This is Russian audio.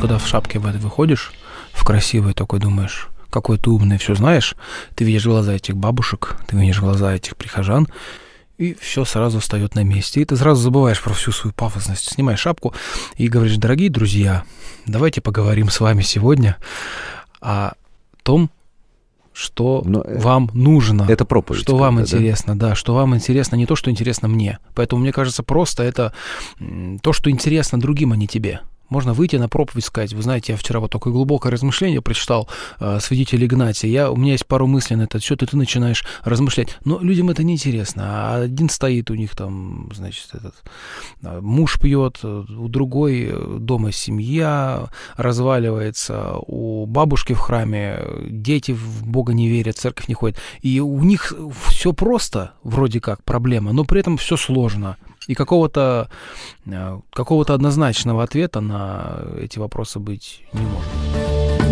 когда в шапке в этой выходишь, в красивой такой думаешь, какой ты умный, все знаешь, ты видишь глаза этих бабушек, ты видишь глаза этих прихожан, и все сразу встает на месте. И ты сразу забываешь про всю свою пафосность. Снимаешь шапку и говоришь, дорогие друзья, давайте поговорим с вами сегодня о том, что Но э, вам нужно. Это проповедь. Что вам интересно, да? да, что вам интересно, не то, что интересно мне. Поэтому, мне кажется, просто это то, что интересно другим, а не тебе. Можно выйти на проповедь сказать. Вы знаете, я вчера вот такое глубокое размышление прочитал э, свидетель Игнатия. Я, у меня есть пару мыслей на этот счет, и ты начинаешь размышлять. Но людям это не интересно. А один стоит у них там, значит, этот э, муж пьет, у другой дома семья разваливается, у бабушки в храме дети в Бога не верят, церковь не ходит. И у них все просто, вроде как, проблема, но при этом все сложно. И какого-то э, какого однозначного ответа на эти вопросы быть не может.